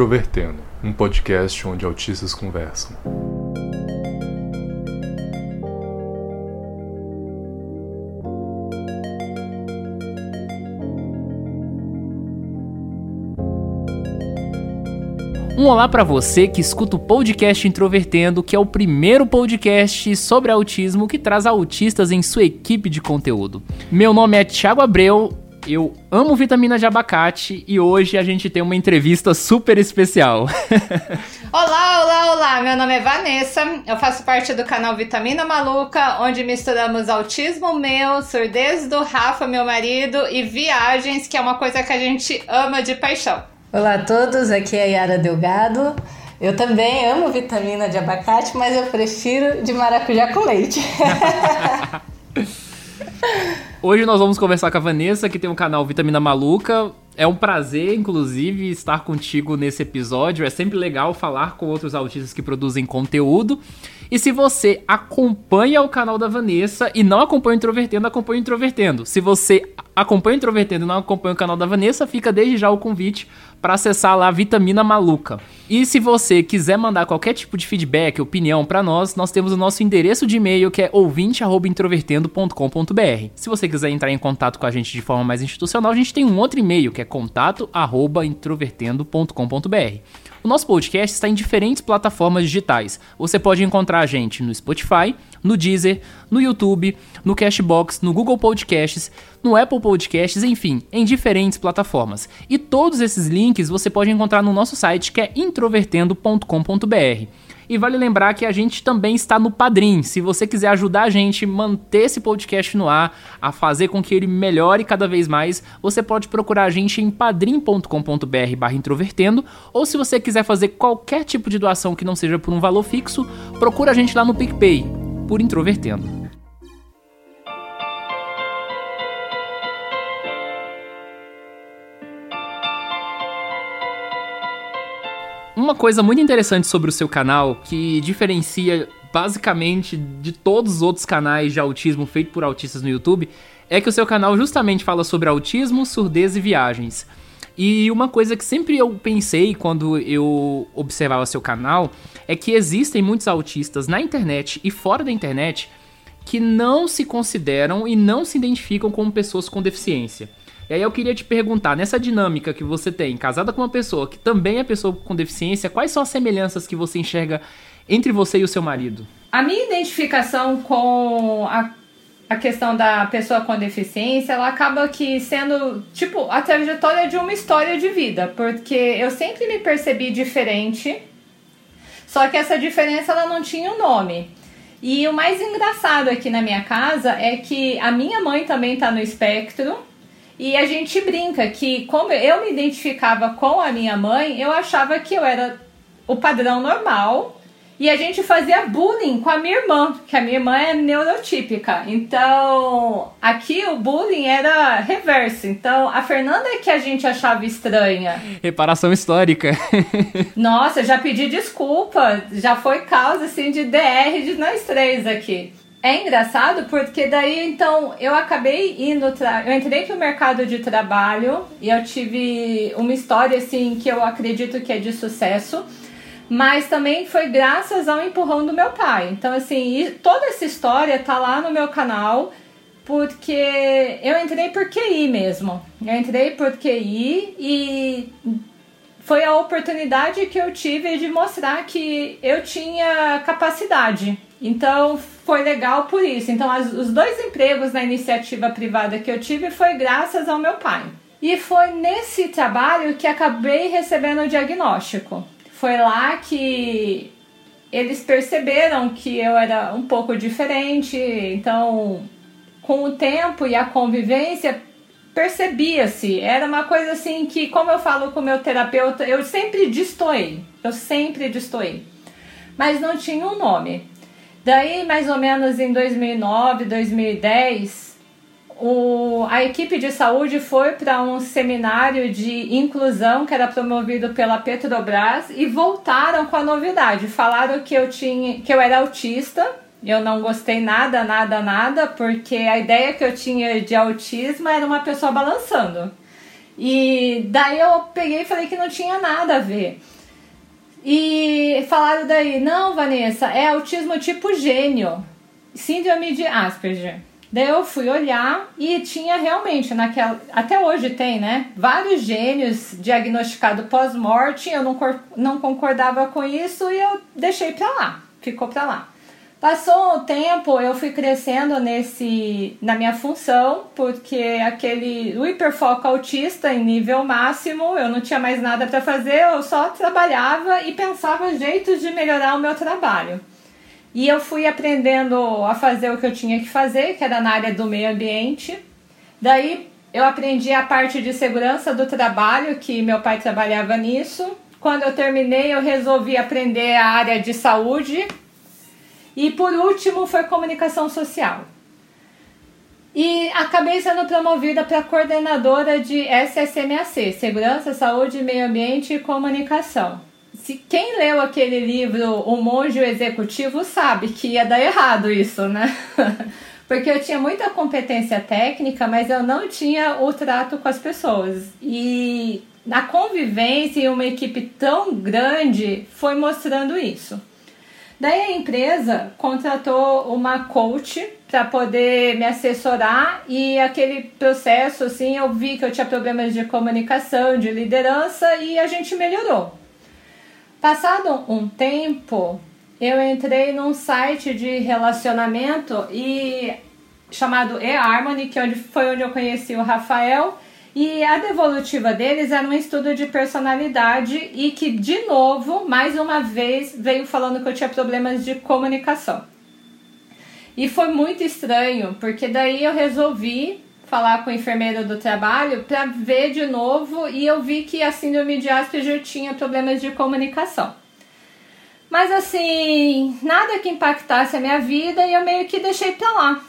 Introvertendo, um podcast onde autistas conversam. Um olá para você que escuta o podcast Introvertendo, que é o primeiro podcast sobre autismo que traz autistas em sua equipe de conteúdo. Meu nome é Thiago Abreu, eu amo vitamina de abacate e hoje a gente tem uma entrevista super especial. olá, olá, olá! Meu nome é Vanessa, eu faço parte do canal Vitamina Maluca, onde misturamos autismo meu, surdez do Rafa, meu marido, e viagens, que é uma coisa que a gente ama de paixão. Olá a todos, aqui é a Yara Delgado. Eu também amo vitamina de abacate, mas eu prefiro de maracujá com leite. Hoje nós vamos conversar com a Vanessa, que tem um canal Vitamina Maluca. É um prazer, inclusive, estar contigo nesse episódio. É sempre legal falar com outros autistas que produzem conteúdo. E se você acompanha o canal da Vanessa e não acompanha o Introvertendo, acompanha o Introvertendo. Se você acompanha o Introvertendo e não acompanha o canal da Vanessa, fica desde já o convite para acessar lá Vitamina Maluca. E se você quiser mandar qualquer tipo de feedback, opinião para nós, nós temos o nosso endereço de e-mail que é ouvinte@introvertendo.com.br. Se você quiser entrar em contato com a gente de forma mais institucional, a gente tem um outro e-mail que é contato@introvertendo.com.br. O nosso podcast está em diferentes plataformas digitais. Você pode encontrar a gente no Spotify, no Deezer, no YouTube, no Cashbox, no Google Podcasts, no Apple Podcasts, enfim, em diferentes plataformas. E todos esses links você pode encontrar no nosso site que é introvertendo.com.br. E vale lembrar que a gente também está no Padrim. Se você quiser ajudar a gente a manter esse podcast no ar, a fazer com que ele melhore cada vez mais, você pode procurar a gente em padrim.com.br barra introvertendo, ou se você quiser fazer qualquer tipo de doação que não seja por um valor fixo, procura a gente lá no PicPay, por Introvertendo. Uma coisa muito interessante sobre o seu canal, que diferencia basicamente de todos os outros canais de autismo feito por autistas no YouTube, é que o seu canal justamente fala sobre autismo, surdez e viagens. E uma coisa que sempre eu pensei quando eu observava seu canal é que existem muitos autistas na internet e fora da internet que não se consideram e não se identificam como pessoas com deficiência. E aí eu queria te perguntar, nessa dinâmica que você tem, casada com uma pessoa que também é pessoa com deficiência, quais são as semelhanças que você enxerga entre você e o seu marido? A minha identificação com a, a questão da pessoa com deficiência, ela acaba que sendo, tipo, a trajetória de uma história de vida, porque eu sempre me percebi diferente, só que essa diferença ela não tinha um nome. E o mais engraçado aqui na minha casa é que a minha mãe também está no espectro, e a gente brinca que, como eu me identificava com a minha mãe, eu achava que eu era o padrão normal. E a gente fazia bullying com a minha irmã, que a minha irmã é neurotípica. Então, aqui o bullying era reverso. Então, a Fernanda é que a gente achava estranha. Reparação histórica. Nossa, já pedi desculpa. Já foi causa assim de DR de nós três aqui. É engraçado porque daí então eu acabei indo, eu entrei pro mercado de trabalho e eu tive uma história assim que eu acredito que é de sucesso, mas também foi graças ao empurrão do meu pai. Então assim, toda essa história tá lá no meu canal porque eu entrei por QI mesmo. Eu entrei por QI e foi a oportunidade que eu tive de mostrar que eu tinha capacidade. Então foi legal por isso. Então as, os dois empregos na iniciativa privada que eu tive foi graças ao meu pai. E foi nesse trabalho que acabei recebendo o diagnóstico. Foi lá que eles perceberam que eu era um pouco diferente. Então, com o tempo e a convivência, percebia-se. Era uma coisa assim que, como eu falo com o meu terapeuta, eu sempre destoei. Eu sempre destoei. Mas não tinha um nome. Daí, mais ou menos em 2009, 2010, o, a equipe de saúde foi para um seminário de inclusão que era promovido pela Petrobras e voltaram com a novidade. Falaram que eu tinha, que eu era autista. Eu não gostei nada, nada, nada, porque a ideia que eu tinha de autismo era uma pessoa balançando. E daí eu peguei e falei que não tinha nada a ver. E falaram daí, não, Vanessa, é autismo tipo gênio, síndrome de Asperger. Daí eu fui olhar e tinha realmente naquela. Até hoje tem, né? Vários gênios diagnosticados pós-morte. Eu não, não concordava com isso e eu deixei pra lá. Ficou pra lá. Passou o tempo, eu fui crescendo nesse na minha função, porque aquele o hiperfoco autista em nível máximo, eu não tinha mais nada para fazer, eu só trabalhava e pensava jeitos de melhorar o meu trabalho. E eu fui aprendendo a fazer o que eu tinha que fazer, que era na área do meio ambiente. Daí eu aprendi a parte de segurança do trabalho, que meu pai trabalhava nisso. Quando eu terminei, eu resolvi aprender a área de saúde, e por último foi comunicação social. E acabei sendo promovida para coordenadora de SSMAC, Segurança, Saúde, Meio Ambiente e Comunicação. Se quem leu aquele livro O Monge Executivo sabe que ia dar errado isso, né? Porque eu tinha muita competência técnica, mas eu não tinha o trato com as pessoas. E a convivência e uma equipe tão grande foi mostrando isso. Daí a empresa contratou uma coach para poder me assessorar e aquele processo assim eu vi que eu tinha problemas de comunicação, de liderança e a gente melhorou. Passado um tempo, eu entrei num site de relacionamento e chamado eHarmony, que é foi onde eu conheci o Rafael e a devolutiva deles era um estudo de personalidade e que, de novo, mais uma vez, veio falando que eu tinha problemas de comunicação. E foi muito estranho, porque daí eu resolvi falar com o enfermeiro do trabalho para ver de novo e eu vi que a síndrome de Asperger tinha problemas de comunicação. Mas assim, nada que impactasse a minha vida e eu meio que deixei para lá.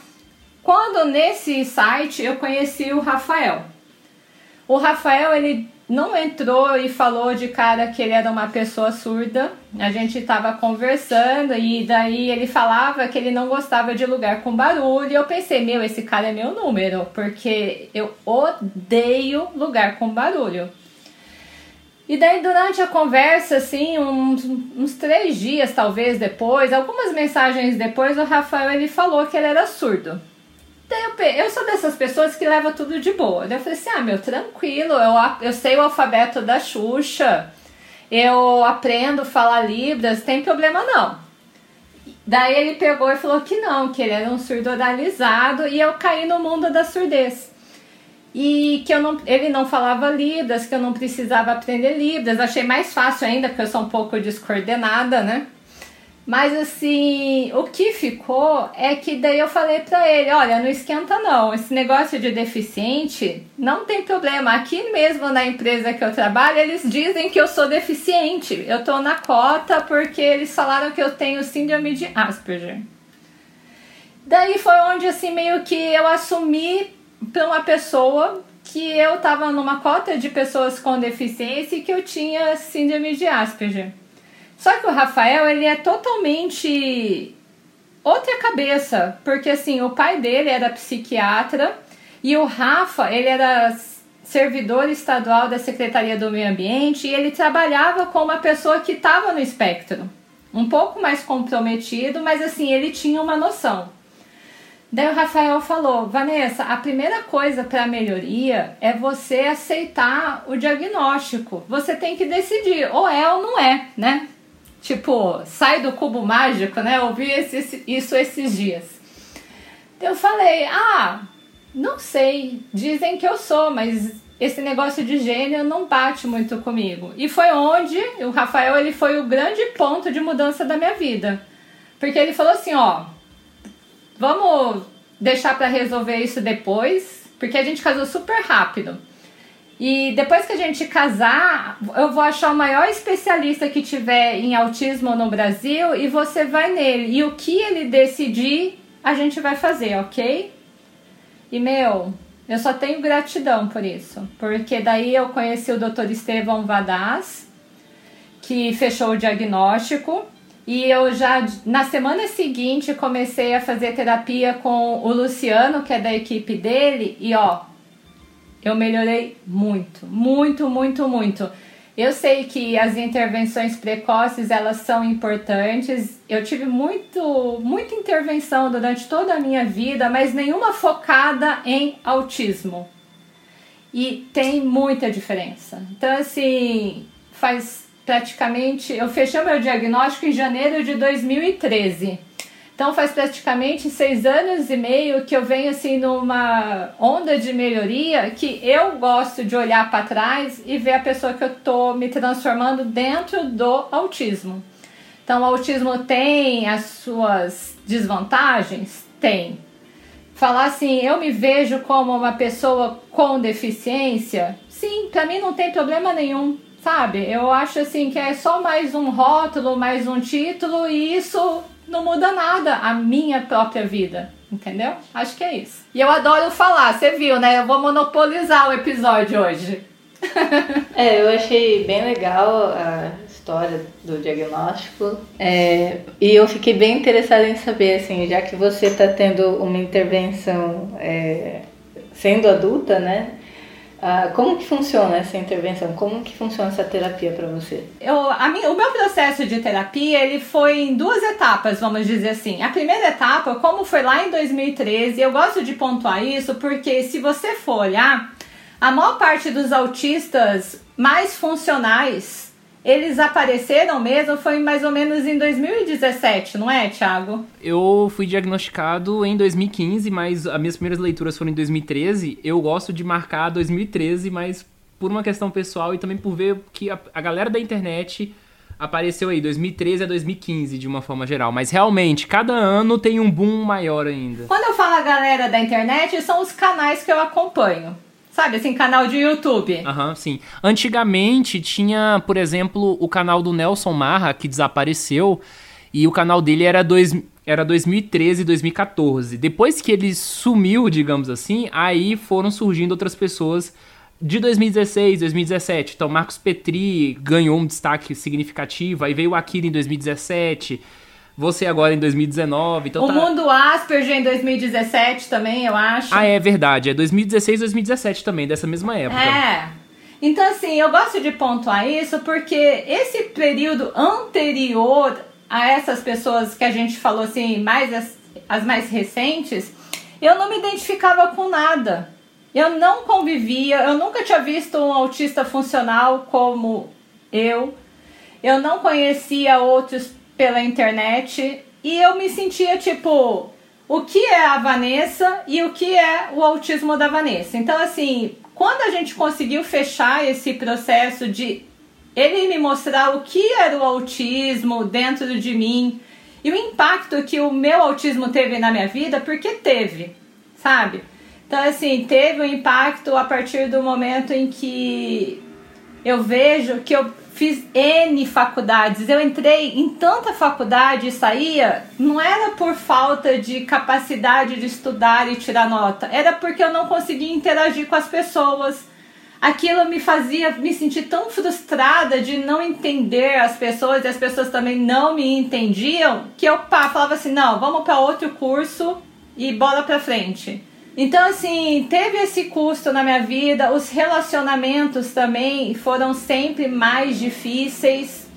Quando nesse site eu conheci o Rafael. O Rafael, ele não entrou e falou de cara que ele era uma pessoa surda. A gente estava conversando e daí ele falava que ele não gostava de lugar com barulho. E eu pensei, meu, esse cara é meu número, porque eu odeio lugar com barulho. E daí, durante a conversa, assim, uns, uns três dias talvez depois, algumas mensagens depois, o Rafael ele falou que ele era surdo. Daí eu, eu sou dessas pessoas que leva tudo de boa. Daí eu falei assim: ah, meu, tranquilo, eu, eu sei o alfabeto da Xuxa, eu aprendo a falar Libras, tem problema não. Daí ele pegou e falou que não, que ele era um surdo oralizado e eu caí no mundo da surdez. E que eu não, ele não falava Libras, que eu não precisava aprender Libras. Achei mais fácil ainda, porque eu sou um pouco descoordenada, né? Mas assim, o que ficou é que daí eu falei pra ele, olha, não esquenta não, esse negócio de deficiente não tem problema. Aqui mesmo na empresa que eu trabalho, eles dizem que eu sou deficiente. Eu tô na cota porque eles falaram que eu tenho síndrome de Asperger. Daí foi onde assim meio que eu assumi para uma pessoa que eu tava numa cota de pessoas com deficiência e que eu tinha síndrome de Asperger. Só que o Rafael, ele é totalmente outra cabeça, porque assim, o pai dele era psiquiatra e o Rafa, ele era servidor estadual da Secretaria do Meio Ambiente e ele trabalhava com uma pessoa que estava no espectro, um pouco mais comprometido, mas assim, ele tinha uma noção. Daí o Rafael falou: Vanessa, a primeira coisa para a melhoria é você aceitar o diagnóstico. Você tem que decidir, ou é ou não é, né? Tipo, sai do cubo mágico, né? Ouvi esse, isso esses dias. Eu falei, ah, não sei, dizem que eu sou, mas esse negócio de gênio não bate muito comigo. E foi onde o Rafael ele foi o grande ponto de mudança da minha vida. Porque ele falou assim, ó, vamos deixar para resolver isso depois, porque a gente casou super rápido. E depois que a gente casar, eu vou achar o maior especialista que tiver em autismo no Brasil e você vai nele. E o que ele decidir, a gente vai fazer, ok? E meu, eu só tenho gratidão por isso. Porque daí eu conheci o Dr. Estevão Vadaz, que fechou o diagnóstico. E eu já, na semana seguinte, comecei a fazer terapia com o Luciano, que é da equipe dele. E ó, eu melhorei muito, muito, muito, muito. Eu sei que as intervenções precoces elas são importantes. Eu tive muito, muita intervenção durante toda a minha vida, mas nenhuma focada em autismo. E tem muita diferença. Então, assim, faz praticamente. Eu fechei meu diagnóstico em janeiro de 2013. Então faz praticamente seis anos e meio que eu venho assim numa onda de melhoria que eu gosto de olhar para trás e ver a pessoa que eu tô me transformando dentro do autismo. Então o autismo tem as suas desvantagens? Tem. Falar assim, eu me vejo como uma pessoa com deficiência? Sim, para mim não tem problema nenhum sabe? Eu acho assim que é só mais um rótulo, mais um título e isso não muda nada a minha própria vida. Entendeu? Acho que é isso. E eu adoro falar, você viu, né? Eu vou monopolizar o episódio hoje. é, eu achei bem legal a história do diagnóstico. É, e eu fiquei bem interessada em saber, assim, já que você está tendo uma intervenção é, sendo adulta, né? Ah, como que funciona essa intervenção? Como que funciona essa terapia para você? Eu, a minha, o meu processo de terapia ele foi em duas etapas, vamos dizer assim. A primeira etapa, como foi lá em 2013, eu gosto de pontuar isso porque se você for olhar, a maior parte dos autistas mais funcionais eles apareceram mesmo foi mais ou menos em 2017, não é, Thiago? Eu fui diagnosticado em 2015, mas as minhas primeiras leituras foram em 2013. Eu gosto de marcar 2013, mas por uma questão pessoal e também por ver que a, a galera da internet apareceu aí 2013 a 2015 de uma forma geral, mas realmente cada ano tem um boom maior ainda. Quando eu falo a galera da internet, são os canais que eu acompanho. Sabe, assim, canal de YouTube. Aham, uhum, sim. Antigamente tinha, por exemplo, o canal do Nelson Marra, que desapareceu, e o canal dele era, dois, era 2013, 2014. Depois que ele sumiu, digamos assim, aí foram surgindo outras pessoas de 2016, 2017. Então, Marcos Petri ganhou um destaque significativo, aí veio o Akira em 2017 você agora em 2019. Então o tá... Mundo Asperger em 2017 também, eu acho. Ah, é verdade. É 2016 2017 também, dessa mesma época. É. Então, assim, eu gosto de pontuar isso porque esse período anterior a essas pessoas que a gente falou assim, mais as, as mais recentes, eu não me identificava com nada. Eu não convivia, eu nunca tinha visto um autista funcional como eu. Eu não conhecia outros pela internet e eu me sentia tipo o que é a Vanessa e o que é o autismo da Vanessa. Então, assim, quando a gente conseguiu fechar esse processo de ele me mostrar o que era o autismo dentro de mim e o impacto que o meu autismo teve na minha vida, porque teve, sabe? Então, assim, teve um impacto a partir do momento em que eu vejo que eu fiz N faculdades. Eu entrei em tanta faculdade e saía, não era por falta de capacidade de estudar e tirar nota, era porque eu não conseguia interagir com as pessoas. Aquilo me fazia me sentir tão frustrada de não entender as pessoas e as pessoas também não me entendiam, que eu pá, falava assim: não, vamos para outro curso e bola para frente. Então, assim, teve esse custo na minha vida, os relacionamentos também foram sempre mais difíceis.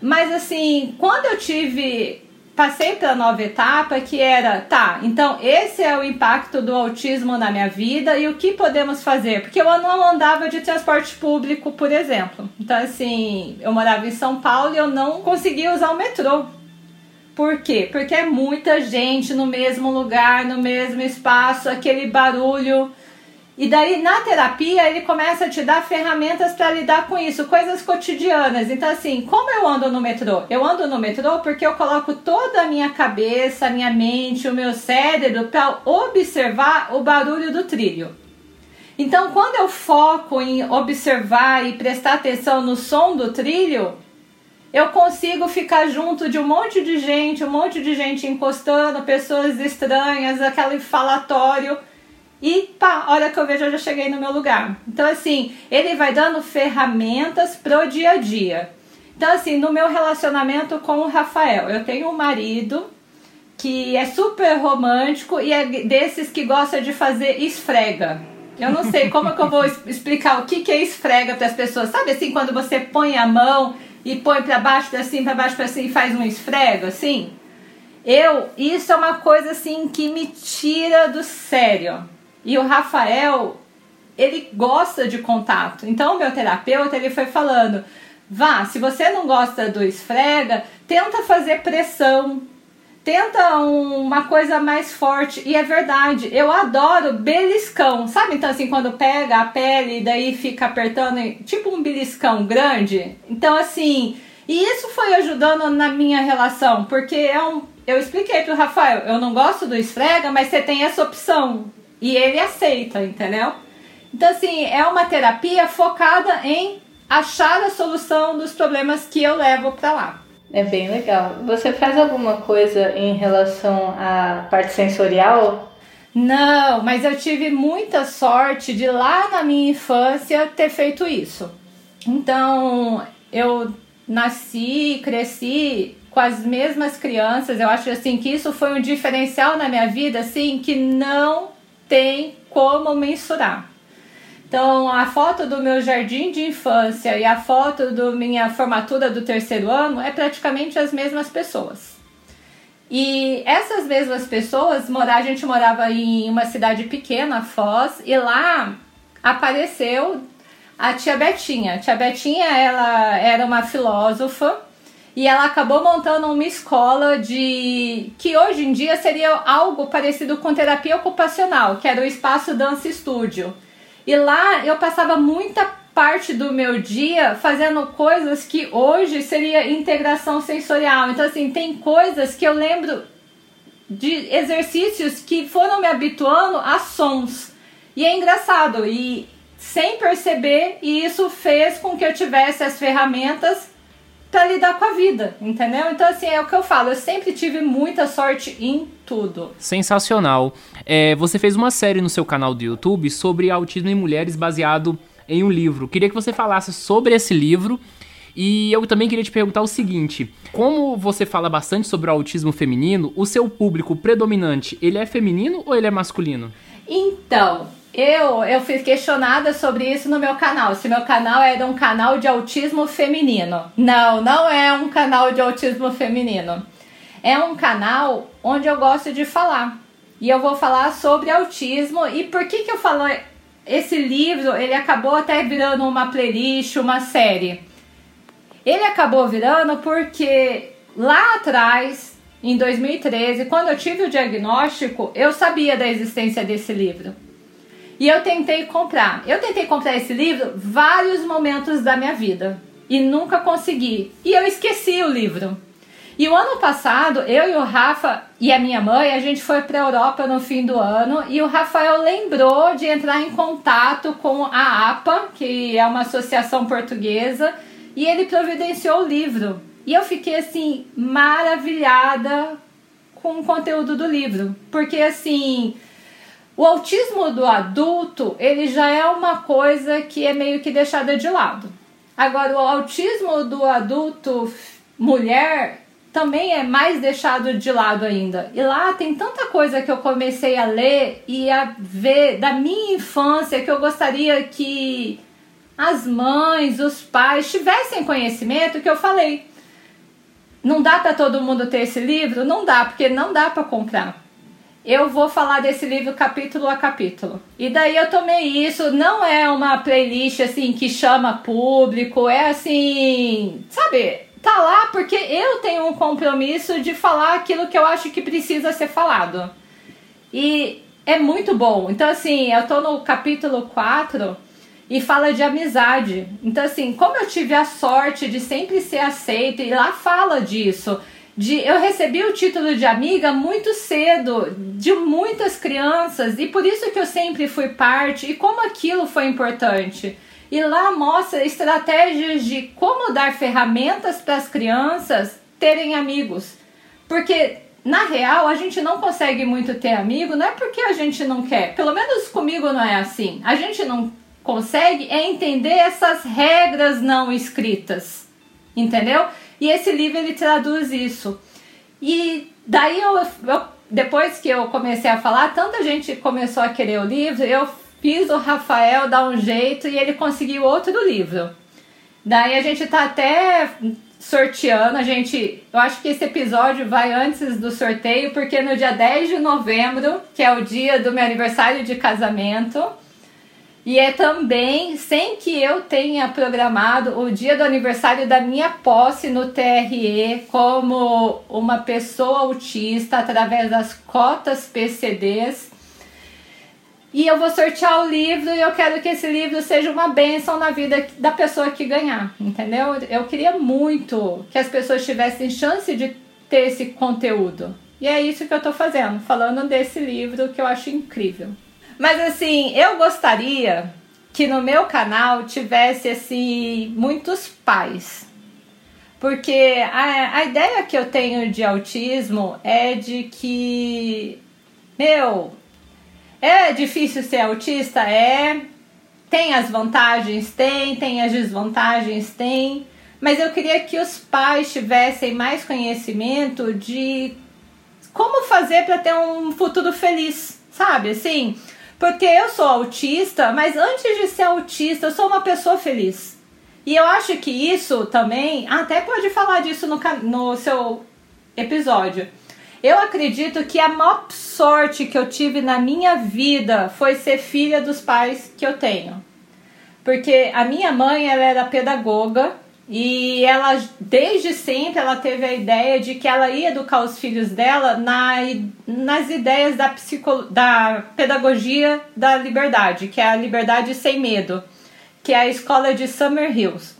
Mas, assim, quando eu tive. Passei pela nova etapa que era, tá, então esse é o impacto do autismo na minha vida e o que podemos fazer? Porque eu não andava de transporte público, por exemplo. Então, assim, eu morava em São Paulo e eu não conseguia usar o metrô por quê? Porque é muita gente no mesmo lugar, no mesmo espaço, aquele barulho. E daí na terapia ele começa a te dar ferramentas para lidar com isso, coisas cotidianas. Então, assim, como eu ando no metrô? Eu ando no metrô porque eu coloco toda a minha cabeça, a minha mente, o meu cérebro para observar o barulho do trilho. Então, quando eu foco em observar e prestar atenção no som do trilho, eu consigo ficar junto de um monte de gente, um monte de gente encostando, pessoas estranhas, aquele falatório. E pá, olha que eu vejo, eu já cheguei no meu lugar. Então, assim, ele vai dando ferramentas pro dia a dia. Então, assim, no meu relacionamento com o Rafael, eu tenho um marido que é super romântico e é desses que gosta de fazer esfrega. Eu não sei como é que eu vou explicar o que, que é esfrega para as pessoas. Sabe assim, quando você põe a mão e põe para baixo, para cima, para baixo, para cima e faz um esfrego, assim? Eu, isso é uma coisa assim que me tira do sério. E o Rafael, ele gosta de contato. Então, o meu terapeuta, ele foi falando: vá, se você não gosta do esfrega, tenta fazer pressão, tenta um, uma coisa mais forte. E é verdade, eu adoro beliscão. Sabe então assim, quando pega a pele e daí fica apertando, tipo um beliscão grande? Então assim, e isso foi ajudando na minha relação, porque é um eu expliquei pro Rafael, eu não gosto do esfrega, mas você tem essa opção. E ele aceita, entendeu? Então, assim, é uma terapia focada em achar a solução dos problemas que eu levo para lá. É bem legal. Você faz alguma coisa em relação à parte sensorial? Não, mas eu tive muita sorte de lá na minha infância ter feito isso. Então, eu nasci, cresci com as mesmas crianças. Eu acho assim que isso foi um diferencial na minha vida, assim, que não tem como mensurar. Então, a foto do meu jardim de infância e a foto da minha formatura do terceiro ano é praticamente as mesmas pessoas. E essas mesmas pessoas, a gente morava em uma cidade pequena, Foz, e lá apareceu a tia Betinha. A tia Betinha, ela era uma filósofa e ela acabou montando uma escola de que hoje em dia seria algo parecido com terapia ocupacional, que era o Espaço Dança Estúdio. E lá eu passava muita parte do meu dia fazendo coisas que hoje seria integração sensorial. Então assim, tem coisas que eu lembro de exercícios que foram me habituando a sons. E é engraçado e sem perceber, e isso fez com que eu tivesse as ferramentas para lidar com a vida, entendeu? Então, assim, é o que eu falo, eu sempre tive muita sorte em tudo. Sensacional. É, você fez uma série no seu canal do YouTube sobre autismo em mulheres baseado em um livro. Queria que você falasse sobre esse livro. E eu também queria te perguntar o seguinte: como você fala bastante sobre o autismo feminino, o seu público predominante, ele é feminino ou ele é masculino? Então, eu, eu fui questionada sobre isso no meu canal. Se meu canal era um canal de autismo feminino. Não, não é um canal de autismo feminino. É um canal onde eu gosto de falar. E eu vou falar sobre autismo e por que que eu falo esse livro, ele acabou até virando uma playlist, uma série. Ele acabou virando porque lá atrás, em 2013, quando eu tive o diagnóstico, eu sabia da existência desse livro. E eu tentei comprar. Eu tentei comprar esse livro vários momentos da minha vida e nunca consegui. E eu esqueci o livro. E o ano passado, eu e o Rafa e a minha mãe, a gente foi para a Europa no fim do ano e o Rafael lembrou de entrar em contato com a APA, que é uma associação portuguesa, e ele providenciou o livro. E eu fiquei assim maravilhada com o conteúdo do livro, porque assim, o autismo do adulto, ele já é uma coisa que é meio que deixada de lado. Agora, o autismo do adulto mulher também é mais deixado de lado ainda. E lá tem tanta coisa que eu comecei a ler e a ver da minha infância que eu gostaria que as mães, os pais tivessem conhecimento que eu falei. Não dá para todo mundo ter esse livro? Não dá, porque não dá para comprar eu vou falar desse livro capítulo a capítulo. E daí eu tomei isso, não é uma playlist assim que chama público, é assim, sabe? Tá lá porque eu tenho um compromisso de falar aquilo que eu acho que precisa ser falado. E é muito bom. Então assim, eu tô no capítulo 4 e fala de amizade. Então assim, como eu tive a sorte de sempre ser aceita e lá fala disso de eu recebi o título de amiga muito cedo de muitas crianças e por isso que eu sempre fui parte e como aquilo foi importante. E lá mostra estratégias de como dar ferramentas para as crianças terem amigos. Porque na real a gente não consegue muito ter amigo, não é porque a gente não quer. Pelo menos comigo não é assim. A gente não consegue é entender essas regras não escritas. Entendeu? E esse livro ele traduz isso. E daí eu, eu depois que eu comecei a falar, tanta gente começou a querer o livro, eu fiz o Rafael dar um jeito e ele conseguiu outro livro. Daí a gente tá até sorteando, a gente, eu acho que esse episódio vai antes do sorteio, porque no dia 10 de novembro, que é o dia do meu aniversário de casamento, e é também, sem que eu tenha programado, o dia do aniversário da minha posse no TRE como uma pessoa autista através das cotas PCDs. E eu vou sortear o livro e eu quero que esse livro seja uma bênção na vida da pessoa que ganhar, entendeu? Eu queria muito que as pessoas tivessem chance de ter esse conteúdo. E é isso que eu tô fazendo, falando desse livro que eu acho incrível. Mas assim, eu gostaria que no meu canal tivesse assim muitos pais. Porque a, a ideia que eu tenho de autismo é de que, meu, é difícil ser autista? É. Tem as vantagens? Tem. Tem as desvantagens? Tem. Mas eu queria que os pais tivessem mais conhecimento de como fazer para ter um futuro feliz, sabe? Assim, porque eu sou autista, mas antes de ser autista, eu sou uma pessoa feliz. E eu acho que isso também, até pode falar disso no, no seu episódio. Eu acredito que a maior sorte que eu tive na minha vida foi ser filha dos pais que eu tenho. Porque a minha mãe, ela era pedagoga e ela, desde sempre, ela teve a ideia de que ela ia educar os filhos dela na, nas ideias da, psico, da pedagogia da liberdade, que é a liberdade sem medo, que é a escola de Summer Hills.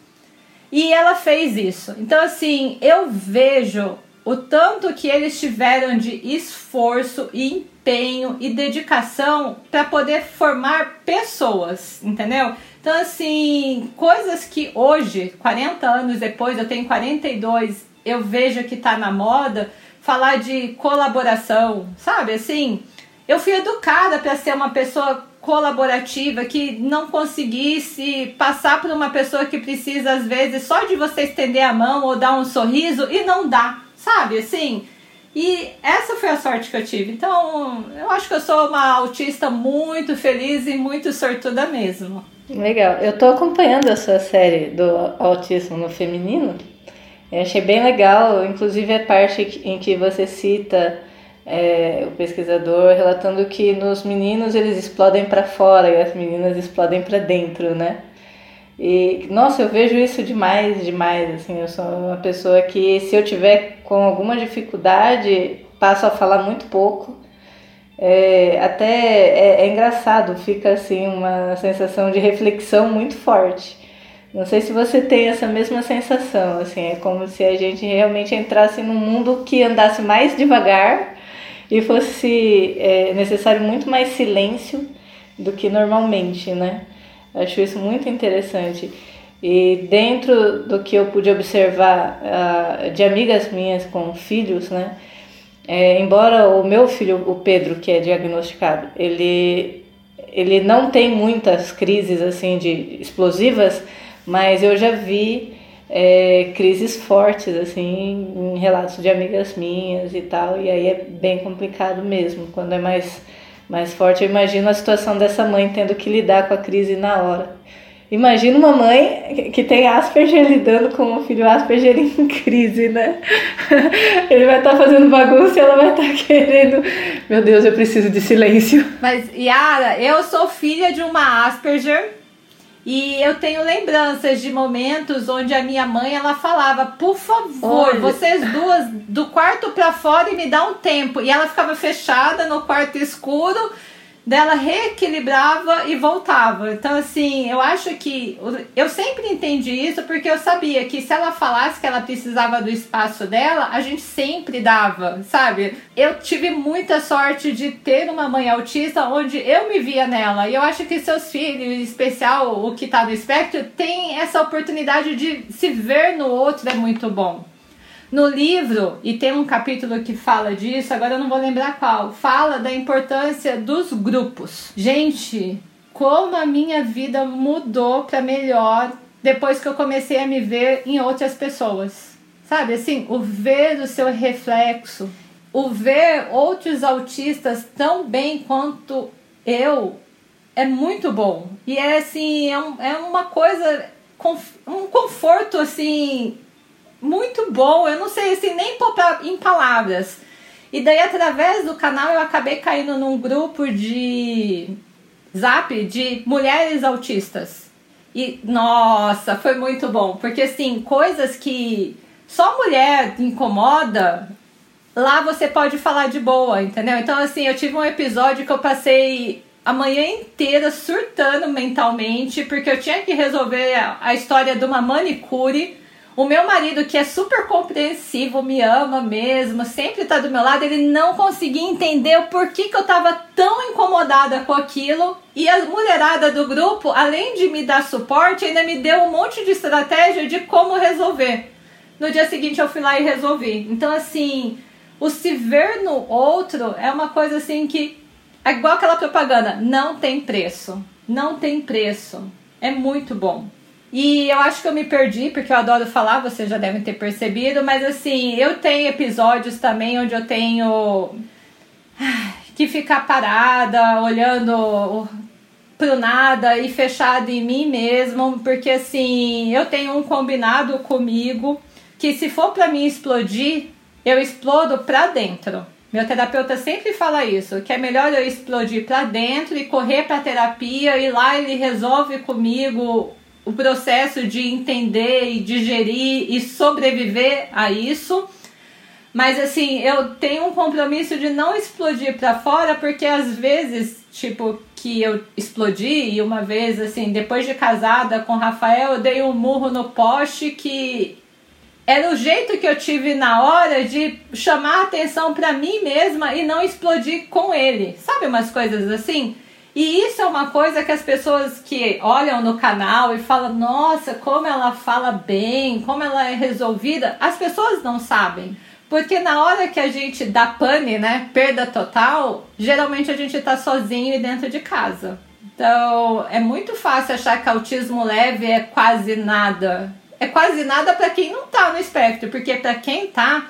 E ela fez isso. Então, assim, eu vejo o tanto que eles tiveram de esforço e empenho e dedicação para poder formar pessoas, entendeu? Então, assim, coisas que hoje, 40 anos depois, eu tenho 42, eu vejo que tá na moda, falar de colaboração, sabe? Assim, eu fui educada para ser uma pessoa colaborativa que não conseguisse passar por uma pessoa que precisa, às vezes, só de você estender a mão ou dar um sorriso e não dá, sabe? Assim. E essa foi a sorte que eu tive. Então, eu acho que eu sou uma autista muito feliz e muito sortuda mesmo. Legal. Eu estou acompanhando a sua série do autismo no feminino. Eu achei bem legal, inclusive a parte em que você cita é, o pesquisador relatando que nos meninos eles explodem para fora e as meninas explodem para dentro, né? E nossa, eu vejo isso demais, demais. Assim, eu sou uma pessoa que se eu tiver com alguma dificuldade passo a falar muito pouco é, até é, é, engraçado, fica assim uma sensação de reflexão muito forte. Não sei se você tem essa mesma sensação, assim, é como se a gente realmente entrasse num mundo que andasse mais devagar e fosse é, necessário muito mais silêncio do que normalmente, né? Acho isso muito interessante. E dentro do que eu pude observar uh, de amigas minhas com filhos, né? É, embora o meu filho, o Pedro, que é diagnosticado, ele, ele não tem muitas crises assim de explosivas, mas eu já vi é, crises fortes assim em relatos de amigas minhas e tal, e aí é bem complicado mesmo. Quando é mais, mais forte, eu imagino a situação dessa mãe tendo que lidar com a crise na hora. Imagina uma mãe que tem Asperger lidando com um filho Asperger em crise, né? Ele vai estar tá fazendo bagunça e ela vai estar tá querendo. Meu Deus, eu preciso de silêncio. Mas, Yara, eu sou filha de uma Asperger e eu tenho lembranças de momentos onde a minha mãe ela falava: "Por favor, Olha. vocês duas do quarto para fora e me dá um tempo". E ela ficava fechada no quarto escuro dela reequilibrava e voltava. Então, assim, eu acho que eu sempre entendi isso porque eu sabia que se ela falasse que ela precisava do espaço dela, a gente sempre dava, sabe? Eu tive muita sorte de ter uma mãe autista onde eu me via nela. E eu acho que seus filhos, em especial o que tá no espectro, tem essa oportunidade de se ver no outro é muito bom. No livro, e tem um capítulo que fala disso, agora eu não vou lembrar qual, fala da importância dos grupos. Gente, como a minha vida mudou para melhor depois que eu comecei a me ver em outras pessoas. Sabe assim, o ver o seu reflexo, o ver outros autistas tão bem quanto eu é muito bom. E é assim, é, um, é uma coisa, um conforto assim, muito bom. Eu não sei assim, nem em palavras. E daí, através do canal, eu acabei caindo num grupo de zap de mulheres autistas. E nossa, foi muito bom, porque assim, coisas que só mulher incomoda, lá você pode falar de boa, entendeu? Então, assim, eu tive um episódio que eu passei a manhã inteira surtando mentalmente, porque eu tinha que resolver a história de uma manicure. O meu marido, que é super compreensivo, me ama mesmo, sempre tá do meu lado, ele não conseguia entender o porquê que eu tava tão incomodada com aquilo. E a mulherada do grupo, além de me dar suporte, ainda me deu um monte de estratégia de como resolver. No dia seguinte eu fui lá e resolvi. Então, assim, o se ver no outro é uma coisa assim que é igual aquela propaganda, não tem preço. Não tem preço. É muito bom. E eu acho que eu me perdi, porque eu adoro falar, vocês já devem ter percebido, mas assim, eu tenho episódios também onde eu tenho que ficar parada, olhando pro nada e fechado em mim mesmo, porque assim, eu tenho um combinado comigo que se for para mim explodir, eu explodo pra dentro. Meu terapeuta sempre fala isso, que é melhor eu explodir para dentro e correr para terapia e lá ele resolve comigo o processo de entender e digerir e sobreviver a isso. Mas assim, eu tenho um compromisso de não explodir para fora, porque às vezes, tipo, que eu explodi e uma vez assim, depois de casada com o Rafael, eu dei um murro no poste que era o jeito que eu tive na hora de chamar atenção para mim mesma e não explodir com ele. Sabe umas coisas assim? E isso é uma coisa que as pessoas que olham no canal e falam: "Nossa, como ela fala bem, como ela é resolvida", as pessoas não sabem. Porque na hora que a gente dá pane, né, perda total, geralmente a gente tá sozinho e dentro de casa. Então, é muito fácil achar que autismo leve é quase nada é quase nada para quem não tá no espectro, porque para quem tá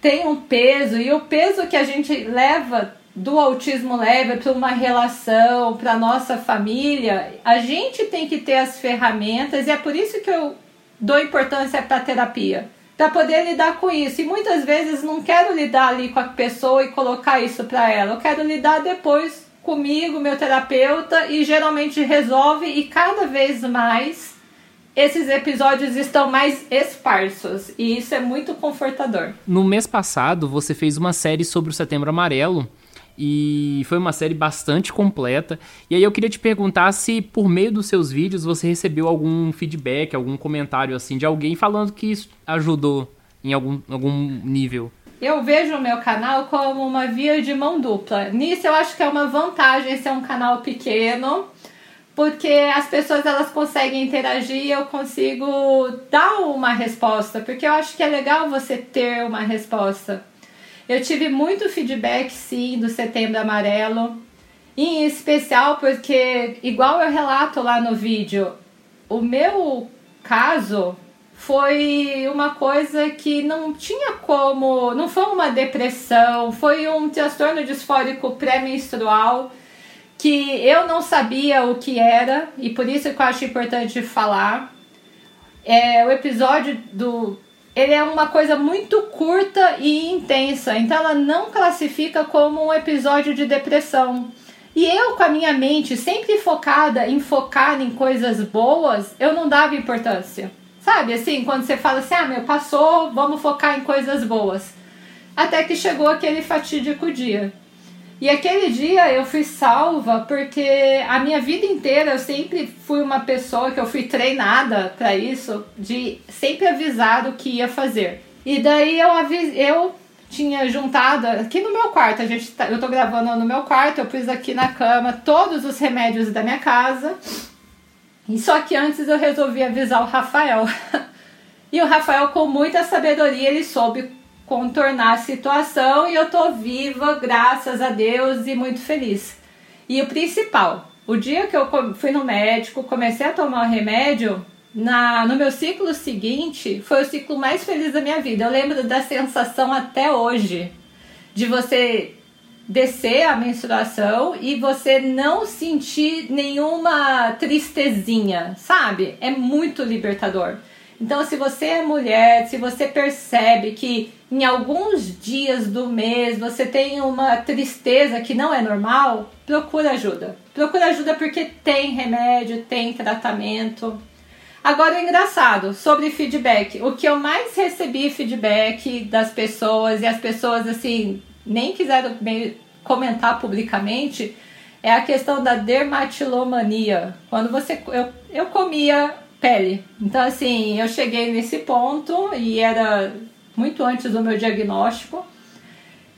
tem um peso e o peso que a gente leva do autismo leve para uma relação, para nossa família, a gente tem que ter as ferramentas e é por isso que eu dou importância para terapia, para poder lidar com isso. E muitas vezes não quero lidar ali com a pessoa e colocar isso para ela. Eu quero lidar depois comigo, meu terapeuta, e geralmente resolve e cada vez mais esses episódios estão mais esparsos e isso é muito confortador. No mês passado, você fez uma série sobre o Setembro Amarelo e foi uma série bastante completa. E aí eu queria te perguntar se por meio dos seus vídeos você recebeu algum feedback, algum comentário assim de alguém falando que isso ajudou em algum, algum nível. Eu vejo o meu canal como uma via de mão dupla. Nisso eu acho que é uma vantagem ser um canal pequeno porque as pessoas elas conseguem interagir e eu consigo dar uma resposta, porque eu acho que é legal você ter uma resposta. Eu tive muito feedback sim do Setembro Amarelo, em especial porque igual eu relato lá no vídeo, o meu caso foi uma coisa que não tinha como, não foi uma depressão, foi um transtorno disfórico pré-menstrual que eu não sabia o que era e por isso que eu acho importante falar. É, o episódio do ele é uma coisa muito curta e intensa, então ela não classifica como um episódio de depressão. E eu, com a minha mente sempre focada em focar em coisas boas, eu não dava importância. Sabe assim, quando você fala assim, ah, meu, passou, vamos focar em coisas boas. Até que chegou aquele fatídico dia. E aquele dia eu fui salva porque a minha vida inteira eu sempre fui uma pessoa que eu fui treinada para isso, de sempre avisar o que ia fazer. E daí eu eu tinha juntado aqui no meu quarto, a gente tá, eu tô gravando no meu quarto, eu pus aqui na cama todos os remédios da minha casa. E só que antes eu resolvi avisar o Rafael. e o Rafael com muita sabedoria ele soube contornar a situação e eu tô viva, graças a Deus e muito feliz. E o principal, o dia que eu fui no médico, comecei a tomar o remédio, na, no meu ciclo seguinte, foi o ciclo mais feliz da minha vida. Eu lembro da sensação até hoje de você descer a menstruação e você não sentir nenhuma tristezinha, sabe? É muito libertador. Então, se você é mulher, se você percebe que em alguns dias do mês você tem uma tristeza que não é normal, procura ajuda. Procura ajuda porque tem remédio, tem tratamento. Agora, engraçado, sobre feedback. O que eu mais recebi feedback das pessoas, e as pessoas, assim, nem quiseram comentar publicamente, é a questão da dermatilomania. Quando você. Eu, eu comia pele. Então, assim, eu cheguei nesse ponto e era muito antes do meu diagnóstico.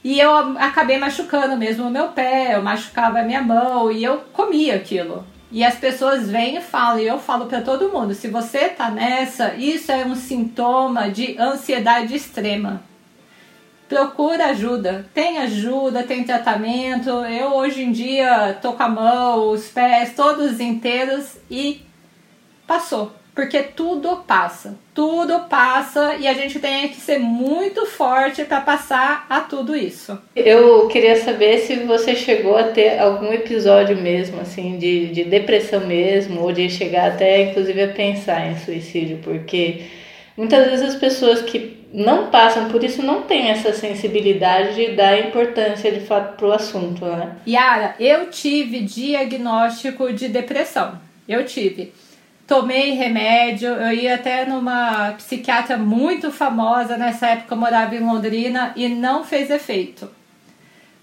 E eu acabei machucando mesmo o meu pé, eu machucava a minha mão e eu comia aquilo. E as pessoas vêm e falam, e eu falo para todo mundo: se você tá nessa, isso é um sintoma de ansiedade extrema. Procura ajuda, tem ajuda, tem tratamento. Eu hoje em dia tô com a mão, os pés todos inteiros e passou. Porque tudo passa, tudo passa e a gente tem que ser muito forte para passar a tudo isso. Eu queria saber se você chegou a ter algum episódio mesmo, assim, de, de depressão mesmo, ou de chegar até inclusive a pensar em suicídio, porque muitas vezes as pessoas que não passam por isso não têm essa sensibilidade de dar importância de fato pro assunto, né? Yara, eu tive diagnóstico de depressão. Eu tive tomei remédio, eu ia até numa psiquiatra muito famosa, nessa época eu morava em Londrina e não fez efeito.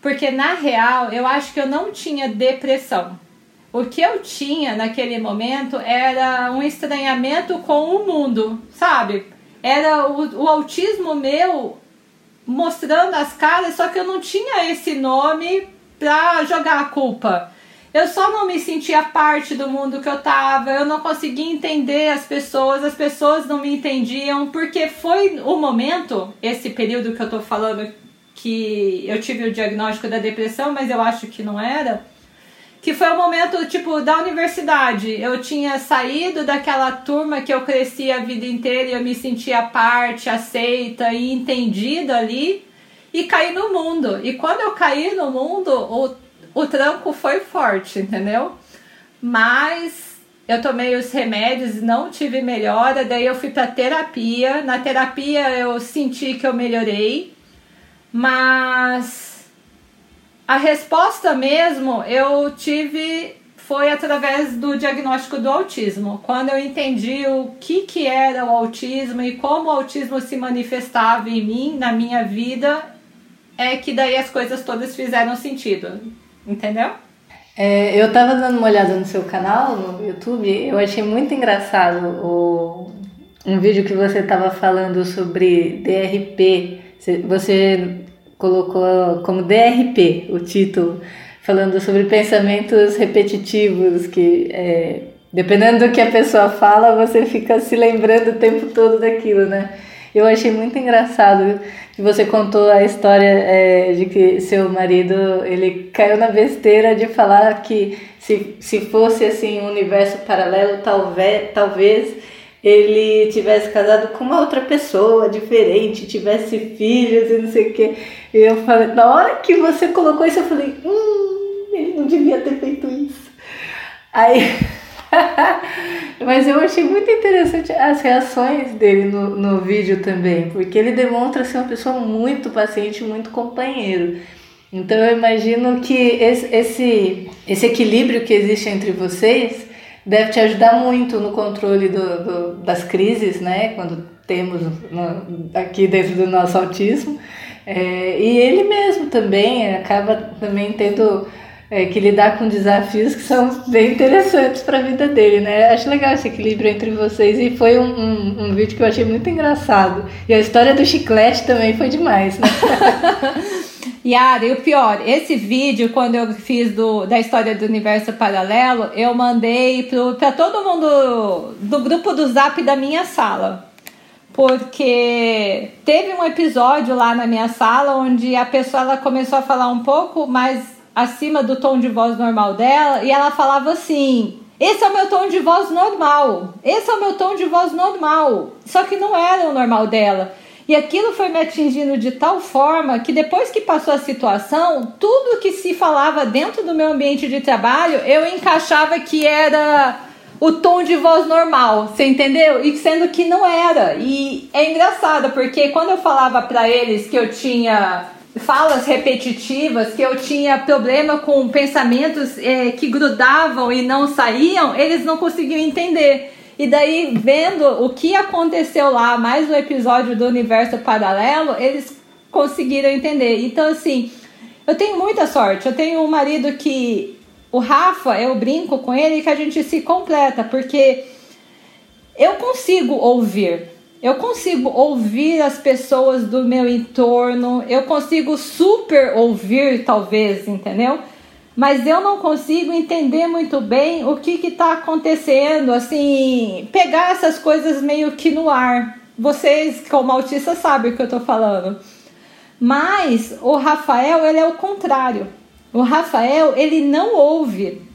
Porque na real, eu acho que eu não tinha depressão. O que eu tinha naquele momento era um estranhamento com o mundo, sabe? Era o, o autismo meu mostrando as caras, só que eu não tinha esse nome pra jogar a culpa. Eu só não me sentia parte do mundo que eu tava, eu não conseguia entender as pessoas, as pessoas não me entendiam, porque foi o momento, esse período que eu tô falando que eu tive o diagnóstico da depressão, mas eu acho que não era, que foi o momento tipo da universidade. Eu tinha saído daquela turma que eu cresci a vida inteira e eu me sentia parte, aceita e entendida ali e caí no mundo. E quando eu caí no mundo, o o tranco foi forte, entendeu? Mas eu tomei os remédios, não tive melhora, daí eu fui para terapia. Na terapia eu senti que eu melhorei, mas a resposta mesmo eu tive foi através do diagnóstico do autismo. Quando eu entendi o que, que era o autismo e como o autismo se manifestava em mim, na minha vida, é que daí as coisas todas fizeram sentido. Entendeu? É, eu tava dando uma olhada no seu canal, no YouTube, eu achei muito engraçado o, um vídeo que você tava falando sobre DRP. Você colocou como DRP o título, falando sobre pensamentos repetitivos, que é, dependendo do que a pessoa fala, você fica se lembrando o tempo todo daquilo, né? Eu achei muito engraçado que você contou a história é, de que seu marido ele caiu na besteira de falar que se, se fosse assim um universo paralelo, talvez, talvez ele tivesse casado com uma outra pessoa diferente, tivesse filhos e não sei o que. E eu falei, na hora que você colocou isso, eu falei, hum, ele não devia ter feito isso. Aí Mas eu achei muito interessante as reações dele no, no vídeo também, porque ele demonstra ser uma pessoa muito paciente, muito companheiro. Então eu imagino que esse, esse, esse equilíbrio que existe entre vocês deve te ajudar muito no controle do, do das crises, né? Quando temos no, aqui dentro do nosso autismo. É, e ele mesmo também acaba também tendo é, que lidar com desafios que são bem interessantes para a vida dele, né? Acho legal esse equilíbrio entre vocês e foi um, um, um, vídeo que eu achei muito engraçado. E a história do chiclete também foi demais, né? Yara, e o pior, esse vídeo, quando eu fiz do, da história do universo paralelo, eu mandei para todo mundo do grupo do zap da minha sala. Porque teve um episódio lá na minha sala onde a pessoa ela começou a falar um pouco mais acima do tom de voz normal dela e ela falava assim: Esse é o meu tom de voz normal. Esse é o meu tom de voz normal. Só que não era o normal dela. E aquilo foi me atingindo de tal forma que depois que passou a situação, tudo que se falava dentro do meu ambiente de trabalho, eu encaixava que era o tom de voz normal, você entendeu? E sendo que não era. E é engraçado, porque quando eu falava para eles que eu tinha falas repetitivas, que eu tinha problema com pensamentos é, que grudavam e não saíam, eles não conseguiam entender. E daí, vendo o que aconteceu lá, mais um episódio do universo paralelo, eles conseguiram entender. Então, assim, eu tenho muita sorte. Eu tenho um marido que. O Rafa, eu brinco com ele que a gente se completa, porque eu consigo ouvir. Eu consigo ouvir as pessoas do meu entorno, eu consigo super ouvir, talvez, entendeu? Mas eu não consigo entender muito bem o que está acontecendo, assim, pegar essas coisas meio que no ar. Vocês, como autistas, sabem o que eu estou falando. Mas o Rafael, ele é o contrário. O Rafael, ele não ouve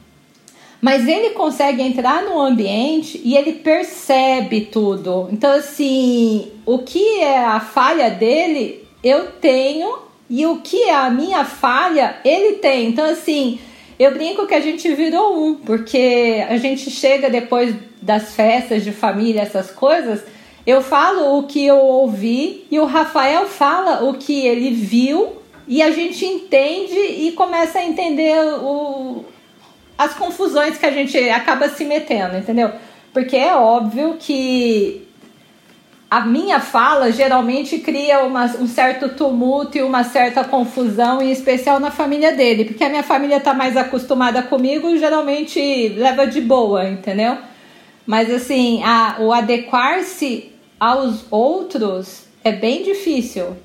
mas ele consegue entrar no ambiente e ele percebe tudo. Então, assim, o que é a falha dele, eu tenho, e o que é a minha falha, ele tem. Então, assim, eu brinco que a gente virou um, porque a gente chega depois das festas de família, essas coisas. Eu falo o que eu ouvi e o Rafael fala o que ele viu e a gente entende e começa a entender o, as confusões que a gente acaba se metendo, entendeu? Porque é óbvio que a minha fala geralmente cria uma, um certo tumulto e uma certa confusão, em especial na família dele, porque a minha família tá mais acostumada comigo, geralmente leva de boa, entendeu? Mas assim, a, o adequar-se aos outros é bem difícil.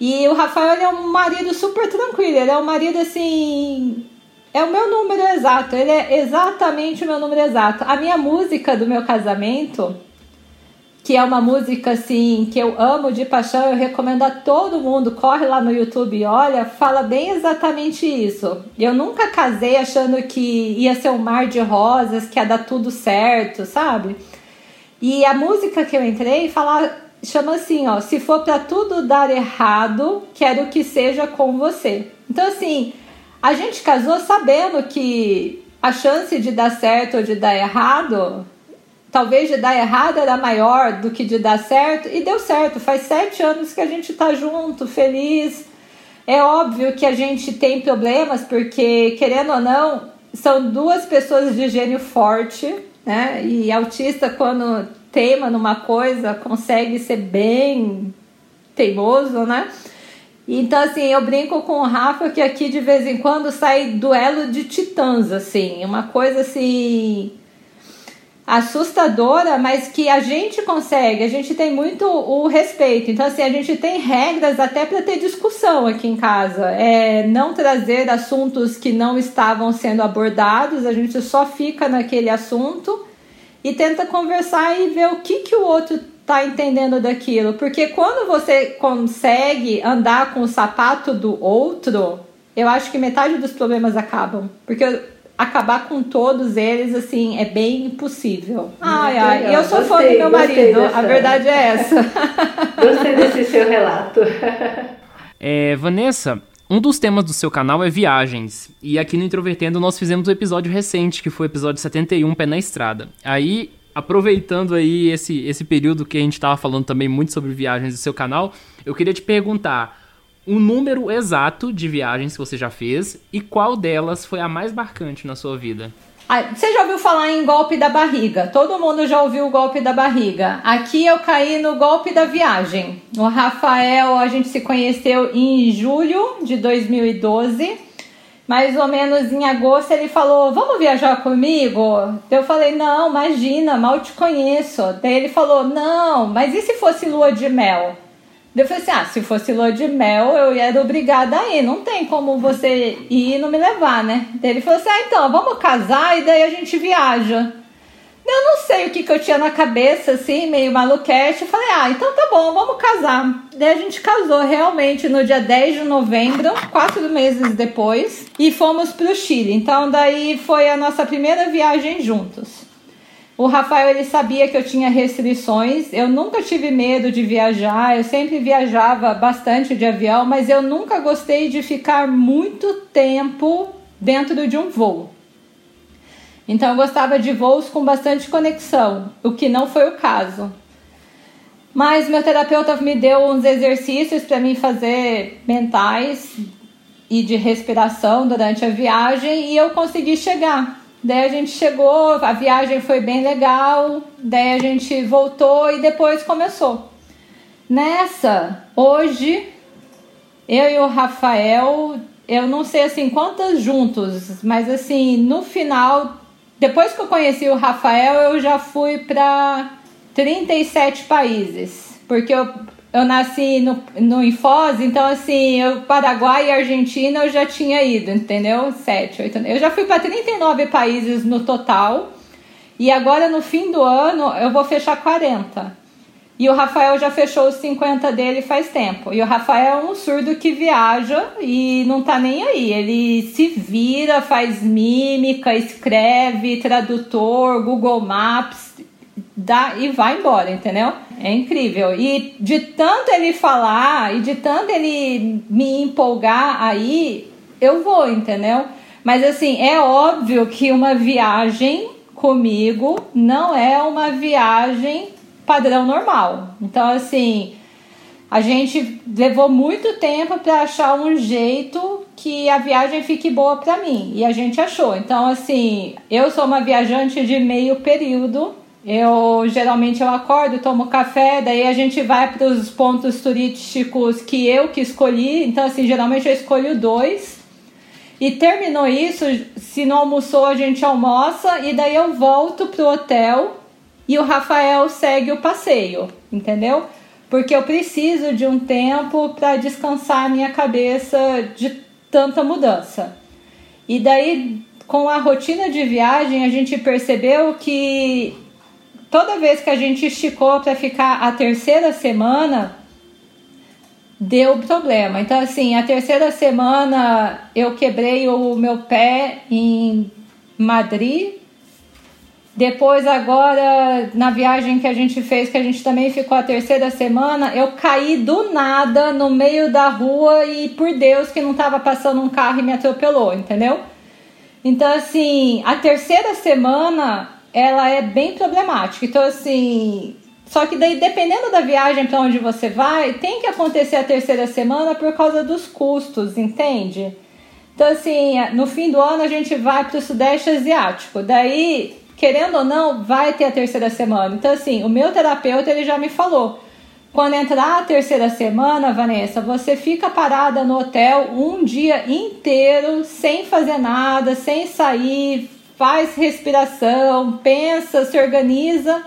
E o Rafael é um marido super tranquilo, ele é um marido assim é o meu número exato, ele é exatamente o meu número exato. A minha música do meu casamento, que é uma música assim que eu amo de paixão, eu recomendo a todo mundo, corre lá no YouTube e olha, fala bem exatamente isso. Eu nunca casei achando que ia ser um mar de rosas, que ia dar tudo certo, sabe? E a música que eu entrei fala, chama assim, ó, se for para tudo dar errado, quero que seja com você. Então assim, a gente casou sabendo que a chance de dar certo ou de dar errado, talvez de dar errado era maior do que de dar certo, e deu certo. Faz sete anos que a gente tá junto, feliz. É óbvio que a gente tem problemas, porque, querendo ou não, são duas pessoas de gênio forte, né? E autista, quando teima numa coisa, consegue ser bem teimoso, né? Então, assim, eu brinco com o Rafa que aqui de vez em quando sai duelo de titãs, assim, uma coisa assim assustadora, mas que a gente consegue, a gente tem muito o respeito. Então, assim, a gente tem regras até para ter discussão aqui em casa. É não trazer assuntos que não estavam sendo abordados, a gente só fica naquele assunto e tenta conversar e ver o que, que o outro tá entendendo daquilo. Porque quando você consegue andar com o sapato do outro, eu acho que metade dos problemas acabam. Porque acabar com todos eles, assim, é bem impossível. Ai, ai, eu sou gostei, fã do meu marido, dessa... a verdade é essa. Gostei desse seu relato. É, Vanessa, um dos temas do seu canal é viagens. E aqui no Introvertendo nós fizemos um episódio recente, que foi o episódio 71, Pé na Estrada. Aí aproveitando aí esse, esse período que a gente estava falando também muito sobre viagens do seu canal, eu queria te perguntar o número exato de viagens que você já fez e qual delas foi a mais marcante na sua vida. Ah, você já ouviu falar em golpe da barriga? Todo mundo já ouviu o golpe da barriga. Aqui eu caí no golpe da viagem. O Rafael, a gente se conheceu em julho de 2012 mais ou menos em agosto ele falou: Vamos viajar comigo? Eu falei: Não, imagina, mal te conheço. Daí ele falou: Não, mas e se fosse lua de mel? Eu falei assim: Ah, se fosse lua de mel, eu ia obrigada a ir. Não tem como você ir e não me levar, né? Daí ele falou assim: Ah, então, vamos casar e daí a gente viaja. Eu não sei o que, que eu tinha na cabeça, assim, meio maluquete. Eu falei, ah, então tá bom, vamos casar. Daí a gente casou realmente no dia 10 de novembro, quatro meses depois, e fomos pro Chile. Então daí foi a nossa primeira viagem juntos. O Rafael ele sabia que eu tinha restrições. Eu nunca tive medo de viajar. Eu sempre viajava bastante de avião, mas eu nunca gostei de ficar muito tempo dentro de um voo. Então eu gostava de voos com bastante conexão, o que não foi o caso. Mas meu terapeuta me deu uns exercícios para mim fazer mentais e de respiração durante a viagem e eu consegui chegar. Daí a gente chegou, a viagem foi bem legal, daí a gente voltou e depois começou. Nessa, hoje, eu e o Rafael, eu não sei assim quantas juntos, mas assim, no final, depois que eu conheci o Rafael, eu já fui para 37 países, porque eu eu nasci no, no Infos, então assim, eu, Paraguai e Argentina eu já tinha ido, entendeu? Sete, oito. Eu já fui para 39 países no total. E agora no fim do ano eu vou fechar 40. E o Rafael já fechou os 50 dele faz tempo. E o Rafael é um surdo que viaja e não tá nem aí. Ele se vira, faz mímica, escreve, tradutor, Google Maps, dá e vai embora, entendeu? É incrível. E de tanto ele falar e de tanto ele me empolgar aí, eu vou, entendeu? Mas assim, é óbvio que uma viagem comigo não é uma viagem padrão normal. Então, assim, a gente levou muito tempo para achar um jeito que a viagem fique boa para mim e a gente achou. Então, assim, eu sou uma viajante de meio período eu geralmente eu acordo, tomo café, daí a gente vai para os pontos turísticos que eu que escolhi. Então, assim, geralmente eu escolho dois. E terminou isso, se não almoçou, a gente almoça e daí eu volto pro hotel e o Rafael segue o passeio, entendeu? Porque eu preciso de um tempo para descansar a minha cabeça de tanta mudança. E daí, com a rotina de viagem, a gente percebeu que toda vez que a gente esticou para ficar a terceira semana, deu problema. Então, assim, a terceira semana eu quebrei o meu pé em Madrid. Depois, agora, na viagem que a gente fez, que a gente também ficou a terceira semana, eu caí do nada no meio da rua e, por Deus, que não estava passando um carro e me atropelou, entendeu? Então, assim, a terceira semana ela é bem problemática. Então, assim, só que daí, dependendo da viagem para onde você vai, tem que acontecer a terceira semana por causa dos custos, entende? Então, assim, no fim do ano a gente vai para o Sudeste Asiático. Daí, querendo ou não, vai ter a terceira semana. Então, assim, o meu terapeuta ele já me falou. Quando entrar a terceira semana, Vanessa, você fica parada no hotel um dia inteiro, sem fazer nada, sem sair, faz respiração, pensa, se organiza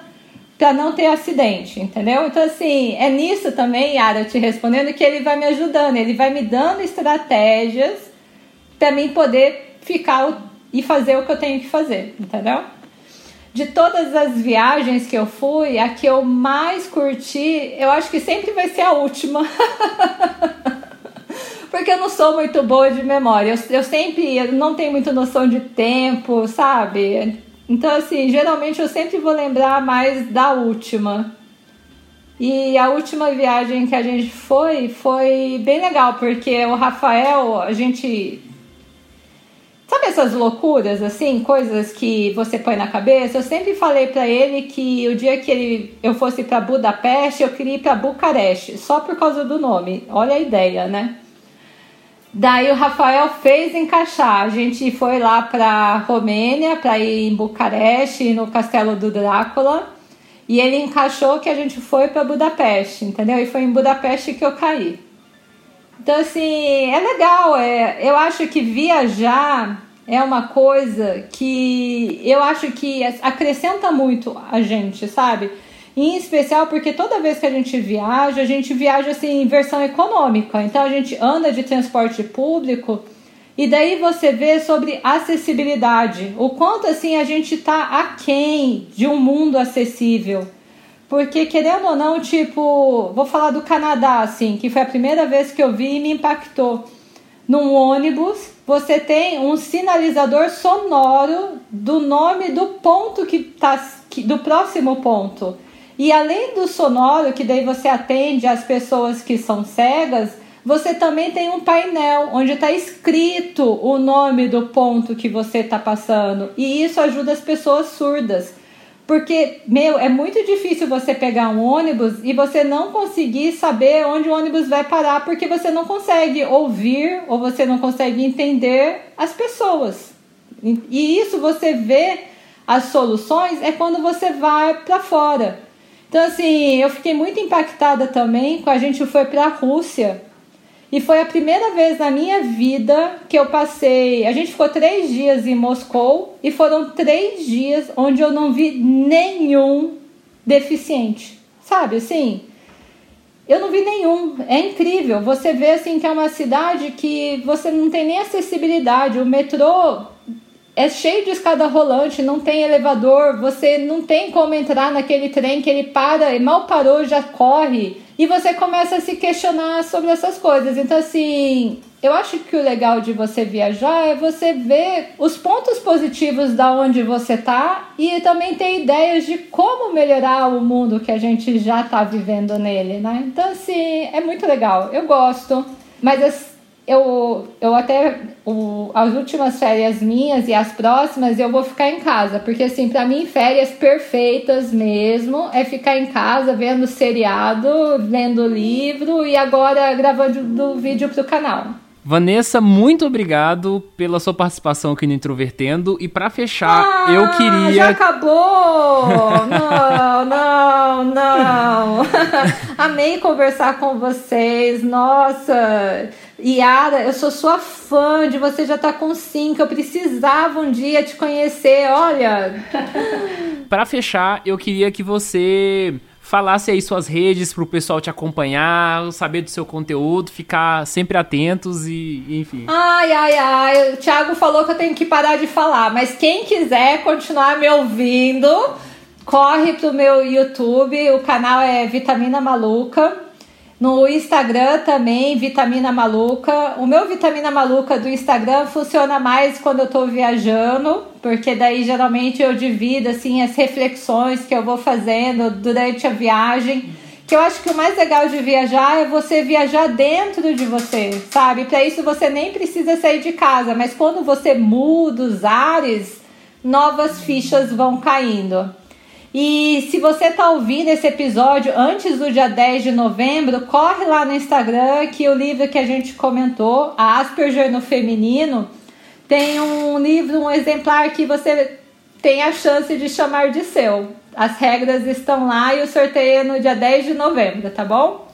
para não ter acidente, entendeu? Então, assim, é nisso também, Yara, te respondendo, que ele vai me ajudando, ele vai me dando estratégias para mim poder ficar e fazer o que eu tenho que fazer, entendeu? De todas as viagens que eu fui, a que eu mais curti, eu acho que sempre vai ser a última. Porque eu não sou muito boa de memória. Eu, eu sempre eu não tenho muita noção de tempo, sabe? Então, assim, geralmente eu sempre vou lembrar mais da última. E a última viagem que a gente foi foi bem legal, porque o Rafael, a gente. Sabe essas loucuras, assim, coisas que você põe na cabeça? Eu sempre falei para ele que o dia que ele, eu fosse para Budapeste, eu queria ir para Bucareste, só por causa do nome. Olha a ideia, né? Daí o Rafael fez encaixar. A gente foi lá para Romênia, para ir em Bucareste, no Castelo do Drácula. E ele encaixou que a gente foi para Budapeste, entendeu? E foi em Budapeste que eu caí. Então, assim, é legal. É, eu acho que viajar é uma coisa que eu acho que acrescenta muito a gente, sabe? em especial porque toda vez que a gente viaja, a gente viaja assim em versão econômica. Então a gente anda de transporte público e daí você vê sobre acessibilidade, o quanto assim a gente tá aquém de um mundo acessível. Porque querendo ou não, tipo, vou falar do Canadá assim, que foi a primeira vez que eu vi e me impactou. num ônibus, você tem um sinalizador sonoro do nome do ponto que tá que, do próximo ponto. E além do sonoro, que daí você atende as pessoas que são cegas, você também tem um painel onde está escrito o nome do ponto que você está passando. E isso ajuda as pessoas surdas. Porque, meu, é muito difícil você pegar um ônibus e você não conseguir saber onde o ônibus vai parar, porque você não consegue ouvir ou você não consegue entender as pessoas. E isso você vê as soluções é quando você vai para fora. Então, assim, eu fiquei muito impactada também quando a gente foi para a Rússia. E foi a primeira vez na minha vida que eu passei. A gente ficou três dias em Moscou e foram três dias onde eu não vi nenhum deficiente. Sabe assim? Eu não vi nenhum. É incrível. Você vê assim que é uma cidade que você não tem nem acessibilidade. O metrô é cheio de escada rolante, não tem elevador, você não tem como entrar naquele trem que ele para e mal parou já corre. E você começa a se questionar sobre essas coisas. Então, assim, eu acho que o legal de você viajar é você ver os pontos positivos da onde você tá e também ter ideias de como melhorar o mundo que a gente já tá vivendo nele, né? Então, assim, é muito legal. Eu gosto. Mas eu, eu até o, as últimas férias minhas e as próximas eu vou ficar em casa, porque assim, para mim férias perfeitas mesmo é ficar em casa vendo seriado, vendo livro e agora gravando do vídeo pro canal. Vanessa, muito obrigado pela sua participação aqui no Introvertendo. E para fechar, ah, eu queria. Já acabou! não, não, não! Amei conversar com vocês. Nossa! Yara, eu sou sua fã de você já tá com cinco. Eu precisava um dia te conhecer. Olha. para fechar, eu queria que você falasse aí suas redes para o pessoal te acompanhar, saber do seu conteúdo, ficar sempre atentos e, enfim. Ai, ai, ai, o Thiago falou que eu tenho que parar de falar, mas quem quiser continuar me ouvindo, corre pro meu YouTube, o canal é Vitamina Maluca. No Instagram também, Vitamina Maluca. O meu Vitamina Maluca do Instagram funciona mais quando eu tô viajando, porque daí geralmente eu divido assim as reflexões que eu vou fazendo durante a viagem. Que eu acho que o mais legal de viajar é você viajar dentro de você, sabe? Para isso você nem precisa sair de casa, mas quando você muda os ares, novas fichas vão caindo. E se você tá ouvindo esse episódio antes do dia 10 de novembro, corre lá no Instagram que o livro que a gente comentou, a Asperger no Feminino, tem um livro, um exemplar que você tem a chance de chamar de seu. As regras estão lá e o sorteio é no dia 10 de novembro, tá bom?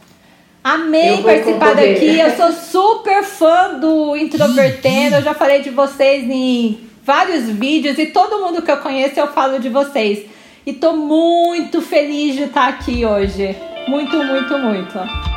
Amei participar daqui, eu sou super fã do Introvertendo, eu já falei de vocês em vários vídeos e todo mundo que eu conheço eu falo de vocês. E tô muito feliz de estar aqui hoje. Muito, muito, muito.